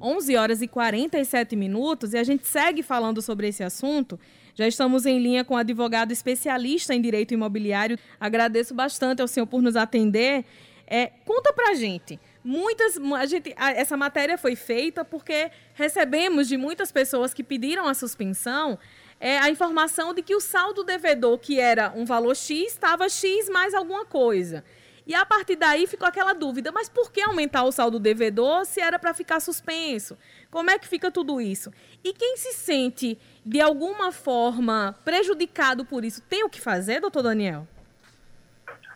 11 horas e 47 minutos e a gente segue falando sobre esse assunto. Já estamos em linha com o advogado especialista em direito imobiliário. Agradeço bastante ao senhor por nos atender. É, conta pra gente. Muitas, a gente, a, essa matéria foi feita porque recebemos de muitas pessoas que pediram a suspensão é, a informação de que o saldo devedor, que era um valor X, estava X mais alguma coisa. E a partir daí ficou aquela dúvida, mas por que aumentar o saldo devedor se era para ficar suspenso? Como é que fica tudo isso? E quem se sente de alguma forma prejudicado por isso, tem o que fazer, doutor Daniel?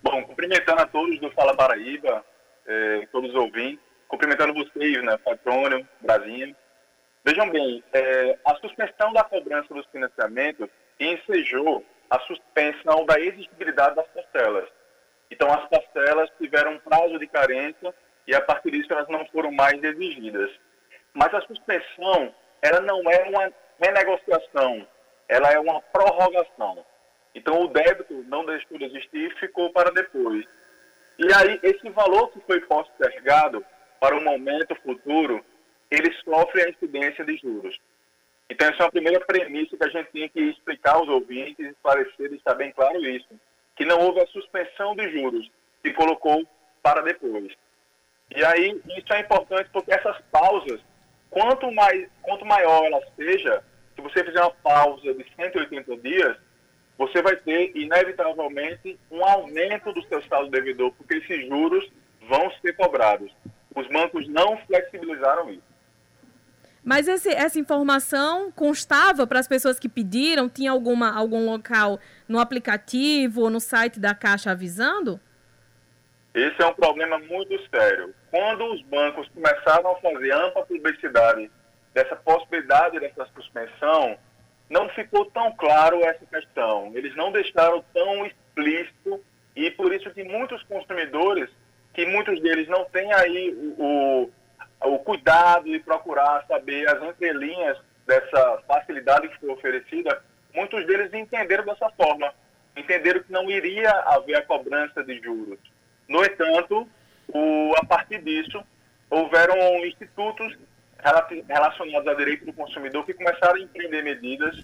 Bom, cumprimentando a todos do Fala Paraíba, eh, todos os ouvintes, cumprimentando vocês, né, Patrônio, Brasinha. Vejam bem, eh, a suspensão da cobrança dos financiamentos ensejou a suspensão da exigibilidade das parcelas. Então, as parcelas tiveram um prazo de carência e, a partir disso, elas não foram mais exigidas. Mas a suspensão, ela não é uma renegociação, ela é uma prorrogação. Então, o débito não deixou de existir e ficou para depois. E aí, esse valor que foi postergado para o momento futuro, ele sofre a incidência de juros. Então, essa é a primeira premissa que a gente tem que explicar aos ouvintes, esclarecer e deixar bem claro isso que não houve a suspensão de juros, que colocou para depois. E aí, isso é importante porque essas pausas, quanto, mais, quanto maior ela seja, se você fizer uma pausa de 180 dias, você vai ter, inevitavelmente, um aumento do seu saldo devedor, porque esses juros vão ser cobrados. Os bancos não flexibilizaram isso. Mas esse, essa informação constava para as pessoas que pediram? Tinha alguma, algum local no aplicativo ou no site da Caixa avisando? Esse é um problema muito sério. Quando os bancos começaram a fazer ampla publicidade dessa possibilidade dessa suspensão, não ficou tão claro essa questão. Eles não deixaram tão explícito e por isso que muitos consumidores, que muitos deles não têm aí o, o cuidado de procurar saber as entrelinhas dessa facilidade que foi oferecida, muitos deles entenderam dessa forma, entenderam que não iria haver a cobrança de juros. No entanto, o, a partir disso, houveram institutos relacionados ao direito do consumidor que começaram a empreender medidas,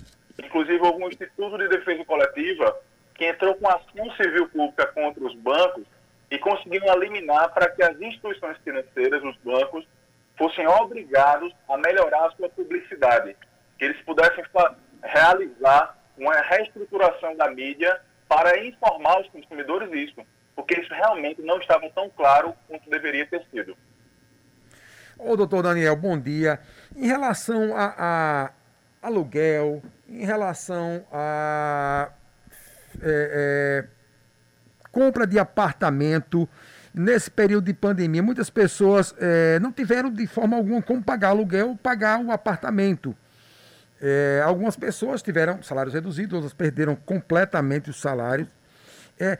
inclusive houve um Instituto de Defesa Coletiva que entrou com ação civil pública contra os bancos e conseguiu eliminar para que as instituições financeiras, os bancos, fossem obrigados a melhorar a sua publicidade, que eles pudessem realizar uma reestruturação da mídia para informar os consumidores isso, porque isso realmente não estava tão claro quanto deveria ter sido. Ô, doutor Daniel, bom dia. Em relação a, a aluguel, em relação a é, é, compra de apartamento, nesse período de pandemia, muitas pessoas é, não tiveram de forma alguma como pagar aluguel, pagar um apartamento. É, algumas pessoas tiveram salários reduzidos, outras perderam completamente os salários. É,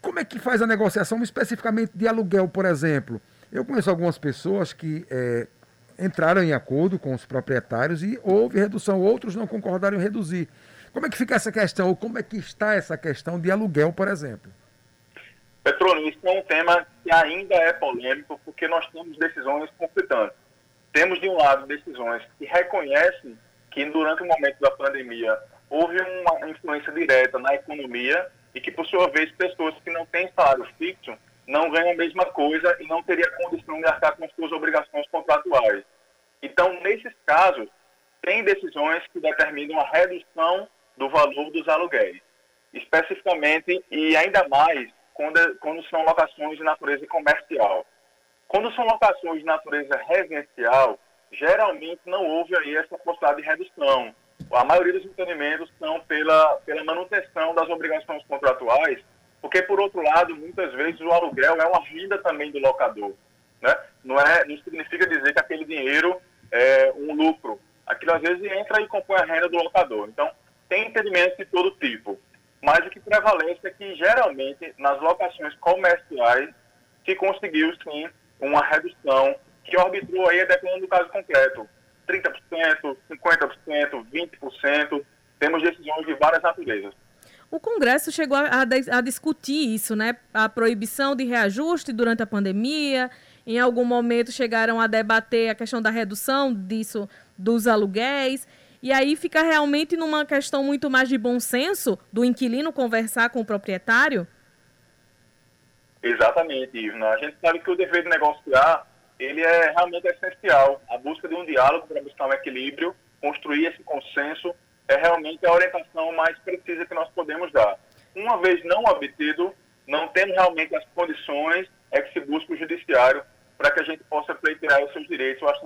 como é que faz a negociação especificamente de aluguel, por exemplo? Eu conheço algumas pessoas que é, entraram em acordo com os proprietários e houve redução, outros não concordaram em reduzir. Como é que fica essa questão, ou como é que está essa questão de aluguel, por exemplo? Petróleo, isso é um tema que ainda é polêmico, porque nós temos decisões conflitantes. Temos, de um lado, decisões que reconhecem que, durante o momento da pandemia, houve uma influência direta na economia e que, por sua vez, pessoas que não têm salário fixo não ganham a mesma coisa e não teriam condição de arcar com as suas obrigações contratuais. Então, nesses casos, tem decisões que determinam a redução do valor dos aluguéis. Especificamente, e ainda mais, quando, quando são locações de natureza comercial. Quando são locações de natureza residencial, geralmente não houve aí essa possibilidade de redução. A maioria dos entendimentos são pela, pela manutenção das obrigações contratuais, porque, por outro lado, muitas vezes o aluguel é uma renda também do locador. Né? Não, é, não significa dizer que aquele dinheiro é um lucro. Aquilo, às vezes, entra e compõe a renda do locador. Então, tem entendimentos de todo tipo mas o que prevalece é que, geralmente, nas locações comerciais, se conseguiu, sim, uma redução que arbitrou aí, dependendo do caso concreto, 30%, 50%, 20%, temos decisões de várias naturezas. O Congresso chegou a, a, discutir isso, né? A proibição de reajuste durante a pandemia em algum momento chegaram a debater a questão da redução disso dos aluguéis. E aí fica realmente numa questão muito mais de bom senso do inquilino conversar com o proprietário? Exatamente, Ivna. A gente sabe que o dever de negociar ele é realmente essencial. A busca de um diálogo para buscar um equilíbrio, construir esse consenso, é realmente a orientação mais precisa que nós podemos dar. Uma vez não obtido, não tendo realmente as condições, é que se busca o judiciário para que a gente possa pleitear os seus direitos. Eu acho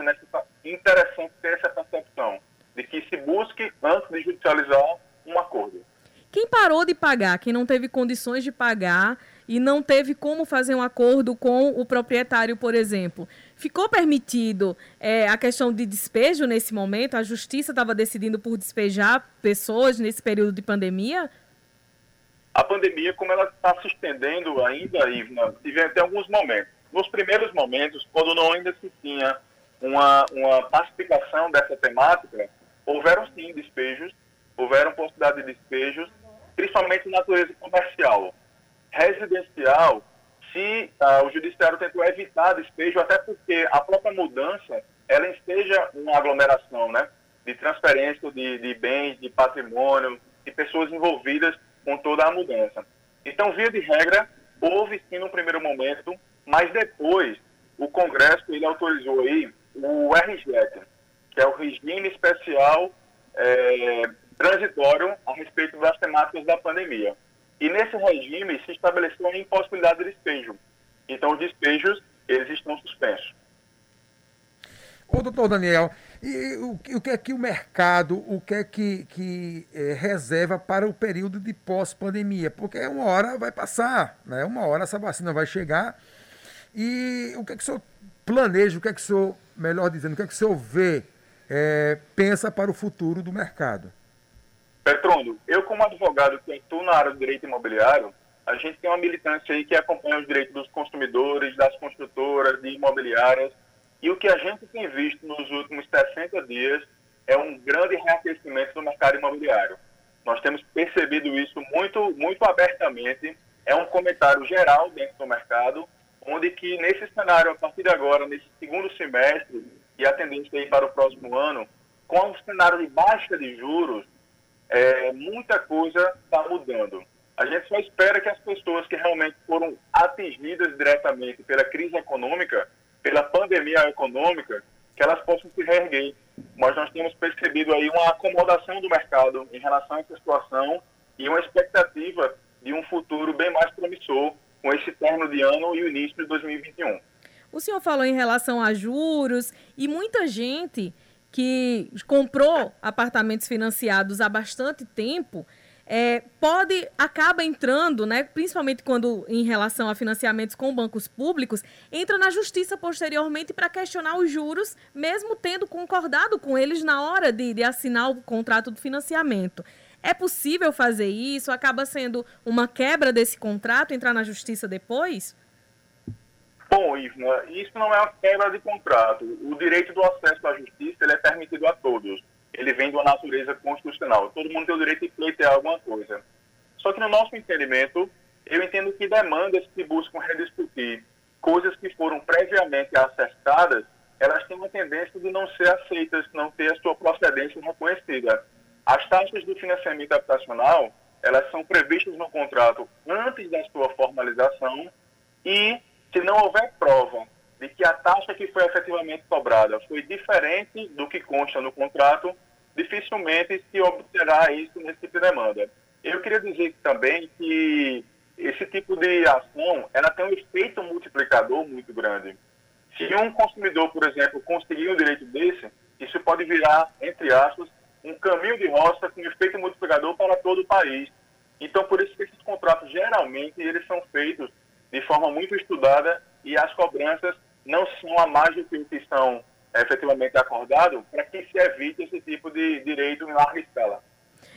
interessante ter essa percepção de que se busque, antes de judicializar, um acordo. Quem parou de pagar, quem não teve condições de pagar e não teve como fazer um acordo com o proprietário, por exemplo, ficou permitido é, a questão de despejo nesse momento? A justiça estava decidindo por despejar pessoas nesse período de pandemia? A pandemia, como ela está se estendendo ainda, Ivna, tive até alguns momentos. Nos primeiros momentos, quando não ainda se tinha uma, uma pacificação dessa temática, houveram sim despejos, houveram possibilidade de despejos, principalmente de natureza comercial. Residencial, se uh, o judiciário tentou evitar despejo, até porque a própria mudança, ela esteja uma aglomeração, né? De transferência de, de bens, de patrimônio, de pessoas envolvidas com toda a mudança. Então, via de regra, houve sim no primeiro momento, mas depois o Congresso ele autorizou aí o RGET, que é o regime especial é, transitório a respeito das temáticas da pandemia. E nesse regime se estabeleceu a impossibilidade de despejo. Então, os despejos, eles estão suspensos. Ô, doutor Daniel, e o, o que é que o mercado, o que é que, que é, reserva para o período de pós-pandemia? Porque uma hora vai passar, né? uma hora essa vacina vai chegar. E o que é que o senhor planeja, o que é que o senhor, melhor dizendo, o que é que o senhor vê, é, pensa para o futuro do mercado? Petrono, eu como advogado que estou na área do direito imobiliário, a gente tem uma militância aí que acompanha os direitos dos consumidores, das construtoras, de imobiliárias, e o que a gente tem visto nos últimos 60 dias é um grande reaquecimento do mercado imobiliário. Nós temos percebido isso muito, muito abertamente, é um comentário geral dentro do mercado, onde que nesse cenário, a partir de agora, nesse segundo semestre, e a tendência aí para o próximo ano, com um cenário de baixa de juros, é, muita coisa está mudando. A gente só espera que as pessoas que realmente foram atingidas diretamente pela crise econômica, pela pandemia econômica, que elas possam se reerguer. Mas nós temos percebido aí uma acomodação do mercado em relação a essa situação e uma expectativa de um futuro bem mais promissor com esse término de ano e o início de 2021. O senhor falou em relação a juros e muita gente que comprou apartamentos financiados há bastante tempo, é, pode acaba entrando, né, principalmente quando em relação a financiamentos com bancos públicos, entra na justiça posteriormente para questionar os juros, mesmo tendo concordado com eles na hora de, de assinar o contrato do financiamento. É possível fazer isso? Acaba sendo uma quebra desse contrato, entrar na justiça depois? Bom, Ivna, isso não é uma quebra de contrato. O direito do acesso à justiça ele é permitido a todos. Ele vem de uma natureza constitucional. Todo mundo tem o direito de pleitear alguma coisa. Só que no nosso entendimento, eu entendo que demandas que buscam rediscutir coisas que foram previamente acertadas, elas têm uma tendência de não ser aceitas, não ter a sua procedência reconhecida. As taxas do financiamento habitacional, elas são previstas no contrato antes da sua formalização e se não houver prova de que a taxa que foi efetivamente cobrada foi diferente do que consta no contrato, dificilmente se obterá isso nesse tipo de demanda. Eu queria dizer também que esse tipo de ação ela tem um efeito multiplicador muito grande. Se um consumidor, por exemplo, conseguir um direito desse, isso pode virar, entre aspas, um caminho de roça com efeito multiplicador para todo o país. Então, por isso que esses contratos, geralmente, eles são feitos de forma muito estudada e as cobranças não são a mais do que o que estão é, efetivamente acordados para que se evite esse tipo de direito em larga escala.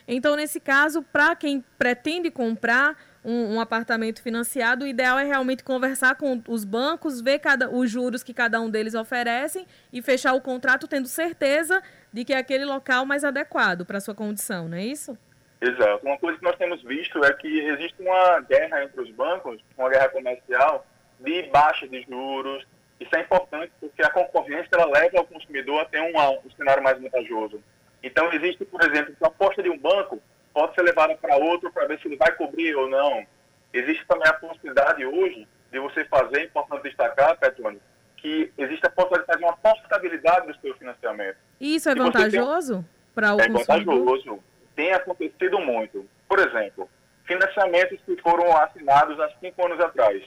Então, nesse caso, para quem pretende comprar um, um, apartamento financiado, o ideal é realmente conversar com os bancos, ver cada, os juros que cada um deles oferecem e fechar o contrato tendo certeza de que é aquele local mais adequado para a sua condição, não é isso? Exato. Uma coisa que nós temos visto é que existe uma guerra entre os bancos, uma guerra comercial, de baixa de juros, Isso é importante porque a concorrência ela leva o consumidor a ter um, um cenário mais vantajoso. Então, existe, por exemplo, a aposta de um banco pode ser levada para outro para ver se ele vai cobrir ou não. Existe também a possibilidade hoje de você fazer, é importante destacar, Petrônio, que existe a possibilidade de fazer uma portabilidade do seu financiamento. Isso é vantajoso para o É consumidor? vantajoso. Tem acontecido muito. Por exemplo, financiamentos que foram assinados há cinco anos atrás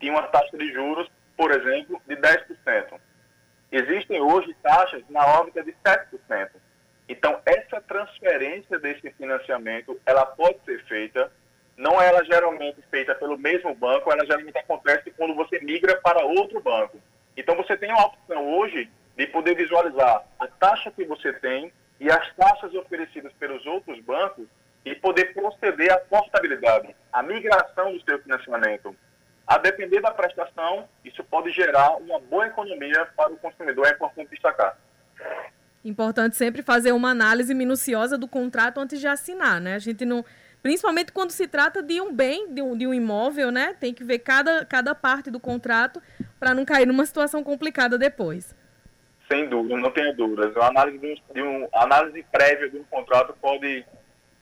tinham uma taxa de juros, por exemplo, de 10%. Existem hoje taxas na órbita de 7%. Então, essa transferência desse financiamento, ela pode ser feita, não é ela geralmente feita pelo mesmo banco, ela geralmente acontece quando você migra para outro banco. Então, você tem a opção hoje de poder visualizar a taxa que você tem e as taxas oferecidas pelos outros bancos e poder proceder à portabilidade, à migração do seu financiamento. A depender da prestação, isso pode gerar uma boa economia para o consumidor, é importante destacar. Importante sempre fazer uma análise minuciosa do contrato antes de assinar, né? A gente não. Principalmente quando se trata de um bem, de um, de um imóvel, né? Tem que ver cada, cada parte do contrato para não cair numa situação complicada depois. Sem dúvida, não tenha dúvidas. A análise, de um, de um, análise prévia de um contrato pode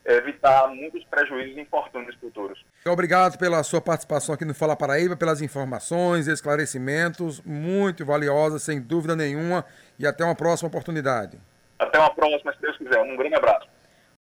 evitar muitos prejuízos e infortúnios futuros. Obrigado pela sua participação aqui no Fala Paraíba, pelas informações, esclarecimentos, muito valiosas, sem dúvida nenhuma, e até uma próxima oportunidade. Até uma próxima, se Deus quiser. Um grande abraço.